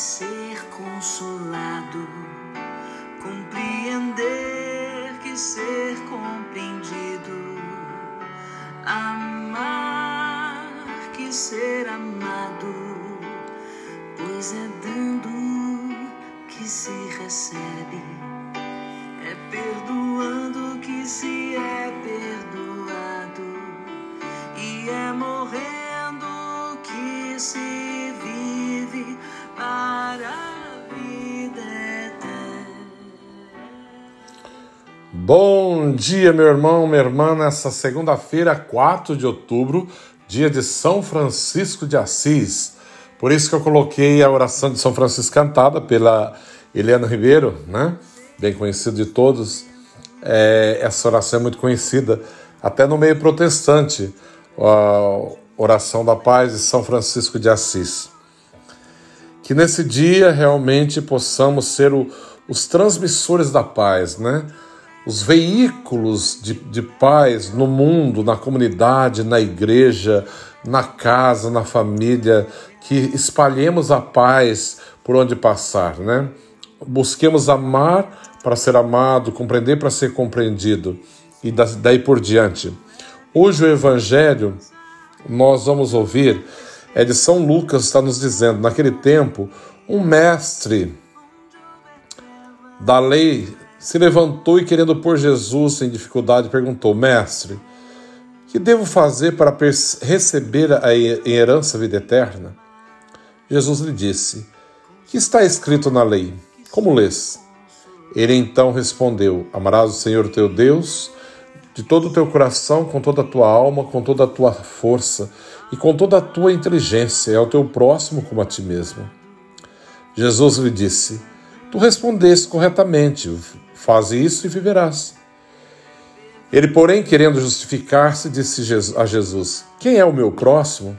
ser consolado, compreender que ser compreendido, amar que ser amado, pois é dando que se recebe, é perdoando que se é perdoado, e é morrendo Bom dia, meu irmão, minha irmã, nessa segunda-feira, 4 de outubro, dia de São Francisco de Assis. Por isso que eu coloquei a oração de São Francisco cantada pela Helena Ribeiro, né? Bem conhecido de todos. É, essa oração é muito conhecida, até no meio protestante, a oração da paz de São Francisco de Assis. Que nesse dia realmente possamos ser o- os transmissores da paz, né? Os veículos de, de paz no mundo, na comunidade, na igreja, na casa, na família, que espalhemos a paz por onde passar, né? Busquemos amar para ser amado, compreender para ser compreendido e da- daí por diante. Hoje o Evangelho nós vamos ouvir é de São Lucas, está nos dizendo, naquele tempo, um mestre da lei se levantou e, querendo pôr Jesus em dificuldade, perguntou: Mestre, que devo fazer para receber a herança vida eterna? Jesus lhe disse: Que está escrito na lei? Como lês? Ele então respondeu: Amarás o Senhor teu Deus de todo o teu coração, com toda a tua alma, com toda a tua força e com toda a tua inteligência, e ao teu próximo como a ti mesmo. Jesus lhe disse: Tu respondeste corretamente, faze isso e viverás. Ele, porém, querendo justificar-se, disse a Jesus: Quem é o meu próximo?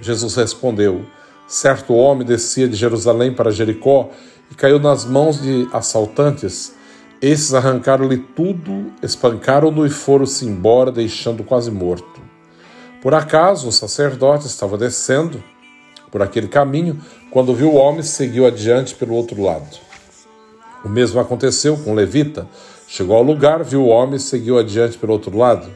Jesus respondeu: Certo homem descia de Jerusalém para Jericó e caiu nas mãos de assaltantes. Esses arrancaram-lhe tudo, espancaram-no e foram-se embora, deixando quase morto. Por acaso, um sacerdote estava descendo por aquele caminho, quando viu o homem, seguiu adiante pelo outro lado. O mesmo aconteceu com levita. Chegou ao lugar, viu o homem e seguiu adiante pelo outro lado.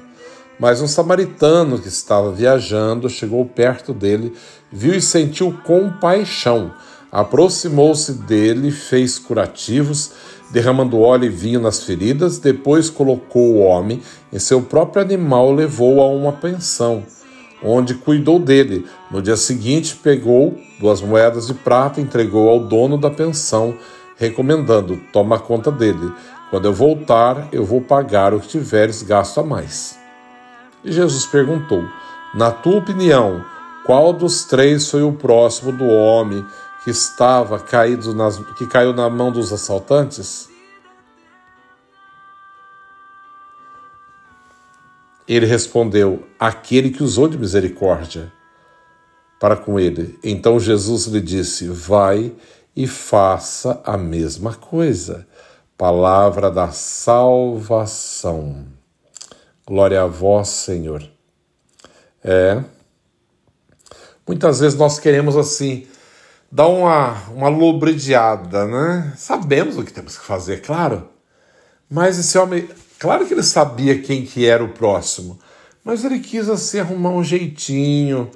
Mas um samaritano que estava viajando chegou perto dele, viu e sentiu compaixão. Aproximou-se dele, fez curativos, derramando óleo e vinho nas feridas, depois colocou o homem em seu próprio animal levou-o a uma pensão, onde cuidou dele. No dia seguinte, pegou duas moedas de prata e entregou ao dono da pensão, recomendando: toma conta dele. Quando eu voltar, eu vou pagar o que tiveres gasto a mais. E Jesus perguntou: Na tua opinião, qual dos três foi o próximo do homem que estava caído nas, que caiu na mão dos assaltantes? Ele respondeu: Aquele que usou de misericórdia para com ele. Então Jesus lhe disse: Vai e faça a mesma coisa. Palavra da salvação. Glória a vós, Senhor. É. Muitas vezes nós queremos assim dar uma, uma lubridiada, né? Sabemos o que temos que fazer, claro. Mas esse homem, claro que ele sabia quem que era o próximo, mas ele quis assim arrumar um jeitinho,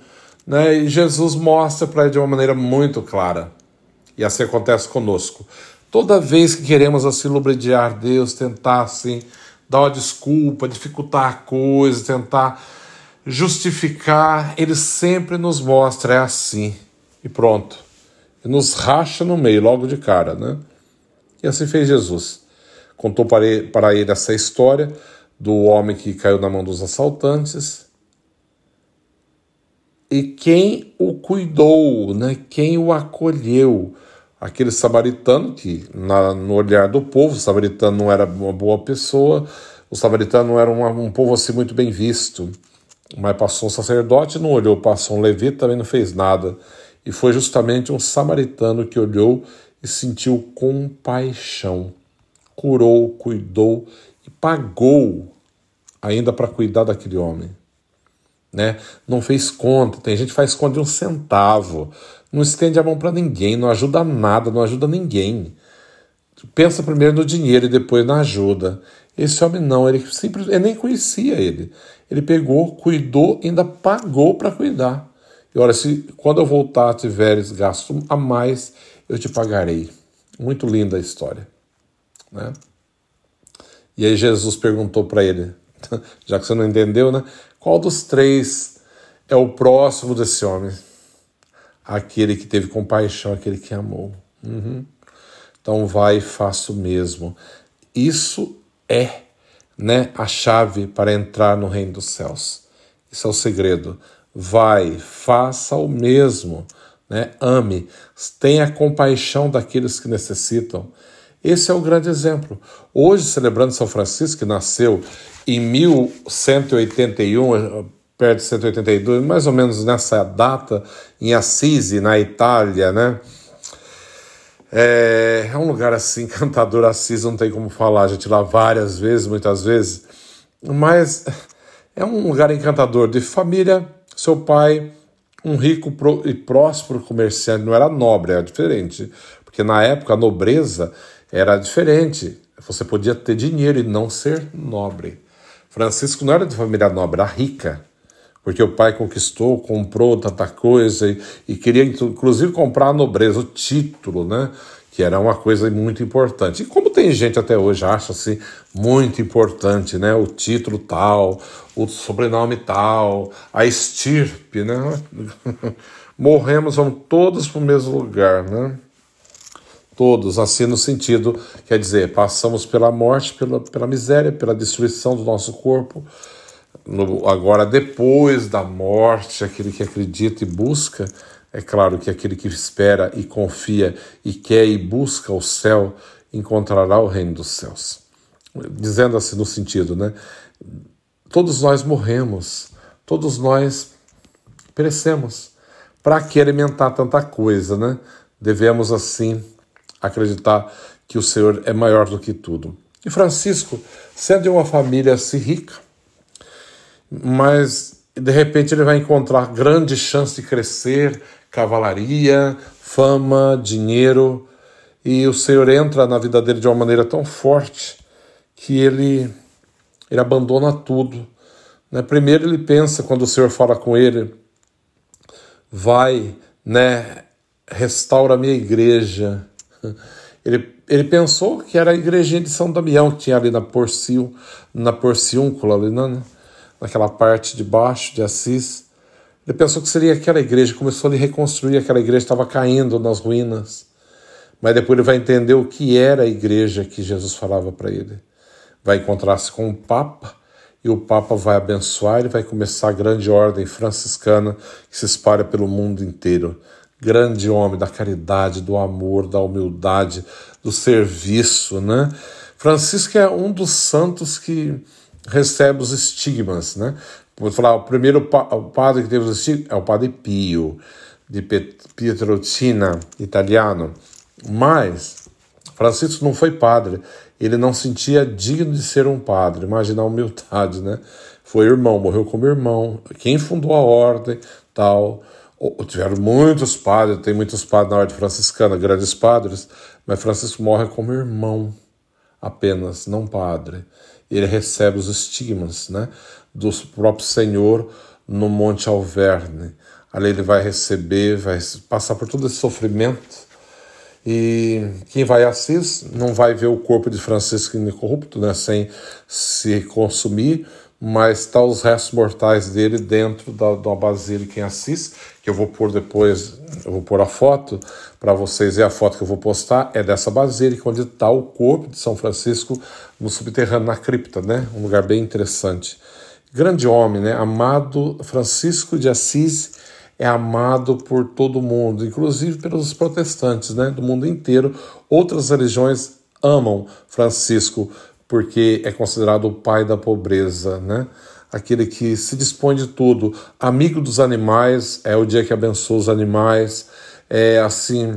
Né? E Jesus mostra para ele de uma maneira muito clara. E assim acontece conosco. Toda vez que queremos assim lubridiar Deus, tentar assim dar uma desculpa, dificultar a coisa, tentar justificar, ele sempre nos mostra é assim e pronto. E nos racha no meio logo de cara, né? E assim fez Jesus. Contou para ele, para ele essa história do homem que caiu na mão dos assaltantes e quem o cuidou, né? Quem o acolheu aquele samaritano que, na, no olhar do povo, o samaritano não era uma boa pessoa, o samaritano não era um, um povo assim muito bem visto. Mas passou um sacerdote, não olhou, passou um levita, também não fez nada. E foi justamente um samaritano que olhou e sentiu compaixão, curou, cuidou e pagou ainda para cuidar daquele homem. Né? Não fez conta, tem gente que faz conta de um centavo, não estende a mão para ninguém, não ajuda nada, não ajuda ninguém. Pensa primeiro no dinheiro e depois na ajuda. Esse homem não, ele simplesmente ele nem conhecia ele. Ele pegou, cuidou, ainda pagou para cuidar. E olha, se quando eu voltar tiveres gasto a mais, eu te pagarei. Muito linda a história, né? E aí Jesus perguntou para ele, já que você não entendeu, né? Qual dos três é o próximo desse homem? aquele que teve compaixão, aquele que amou. Uhum. Então vai e faça o mesmo. Isso é né, a chave para entrar no reino dos céus. Isso é o segredo. Vai, faça o mesmo. Né? Ame, tenha compaixão daqueles que necessitam. Esse é o grande exemplo. Hoje, celebrando São Francisco, que nasceu em 1181, perto de 182, mais ou menos nessa data, em Assisi, na Itália, né? É, é um lugar assim, encantador. Assisi não tem como falar, a gente lá várias vezes, muitas vezes, mas é um lugar encantador de família. Seu pai, um rico e próspero comerciante, não era nobre, era diferente, porque na época a nobreza era diferente. Você podia ter dinheiro e não ser nobre. Francisco não era de família nobre, era rica porque o pai conquistou, comprou tanta coisa e, e queria inclusive comprar a nobreza, o título, né? Que era uma coisa muito importante. E como tem gente até hoje acha assim muito importante, né? O título tal, o sobrenome tal, a estirpe, né? Morremos, vamos todos para o mesmo lugar, né? Todos, assim no sentido, quer dizer, passamos pela morte, pela, pela miséria, pela destruição do nosso corpo, no, agora, depois da morte, aquele que acredita e busca, é claro que aquele que espera e confia e quer e busca o céu encontrará o reino dos céus. Dizendo assim no sentido, né? Todos nós morremos, todos nós perecemos. Para que alimentar tanta coisa, né? Devemos assim acreditar que o Senhor é maior do que tudo. E Francisco, sendo de uma família assim rica, mas de repente ele vai encontrar grande chance de crescer, cavalaria, fama, dinheiro, e o Senhor entra na vida dele de uma maneira tão forte que ele ele abandona tudo. Né? Primeiro ele pensa quando o Senhor fala com ele, vai, né, restaura a minha igreja. Ele, ele pensou que era a igrejinha de São Damião que tinha ali na Porciúncula, na Porciúncula ali, não, né? naquela parte de baixo de Assis. Ele pensou que seria aquela igreja, começou a reconstruir aquela igreja, estava caindo nas ruínas. Mas depois ele vai entender o que era a igreja que Jesus falava para ele. Vai encontrar-se com o Papa e o Papa vai abençoar e vai começar a grande ordem franciscana que se espalha pelo mundo inteiro. Grande homem da caridade, do amor, da humildade, do serviço, né? Francisco é um dos santos que recebe os estigmas, né? Vou falar, o primeiro o padre que teve os estigmas é o padre Pio, de Pietrelcina, italiano. Mas Francisco não foi padre, ele não sentia digno de ser um padre, imagina a humildade, né? Foi irmão, morreu como irmão, quem fundou a ordem, tal. Tiveram muitos padres, tem muitos padres na ordem franciscana, grandes padres, mas Francisco morre como irmão apenas, não padre ele recebe os estigmas né, do próprio Senhor no Monte Alverne. Ali ele vai receber, vai passar por todo esse sofrimento. E quem vai a Assis não vai ver o corpo de Francisco incorrupto, né, sem se consumir, mas está os restos mortais dele dentro da, da basílica em Assis, que eu vou pôr depois, eu vou pôr a foto para vocês, e a foto que eu vou postar é dessa basílica, onde está o corpo de São Francisco no subterrâneo, na cripta, né? Um lugar bem interessante. Grande homem, né? Amado Francisco de Assis é amado por todo mundo, inclusive pelos protestantes, né? Do mundo inteiro. Outras religiões amam Francisco porque é considerado o pai da pobreza, né? Aquele que se dispõe de tudo, amigo dos animais, é o dia que abençoa os animais, é assim,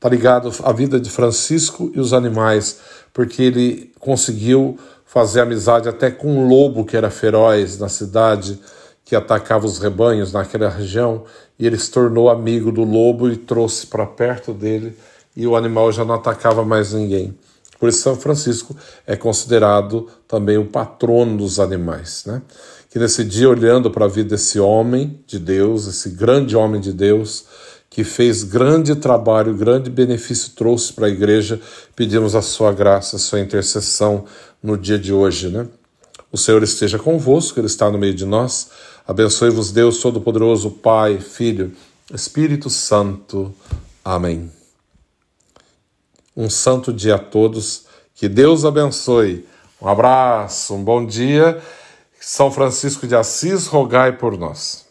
tá ligado à vida de Francisco e os animais, porque ele conseguiu fazer amizade até com um lobo que era feroz na cidade, que atacava os rebanhos naquela região, e ele se tornou amigo do lobo e trouxe para perto dele, e o animal já não atacava mais ninguém. Por isso, São Francisco é considerado também o patrono dos animais. Né? Que nesse dia, olhando para a vida desse homem de Deus, esse grande homem de Deus, que fez grande trabalho, grande benefício trouxe para a igreja, pedimos a sua graça, a sua intercessão no dia de hoje. Né? O Senhor esteja convosco, Ele está no meio de nós. Abençoe-vos, Deus Todo-Poderoso, Pai, Filho, Espírito Santo. Amém. Um santo dia a todos. Que Deus abençoe. Um abraço, um bom dia. São Francisco de Assis, rogai por nós.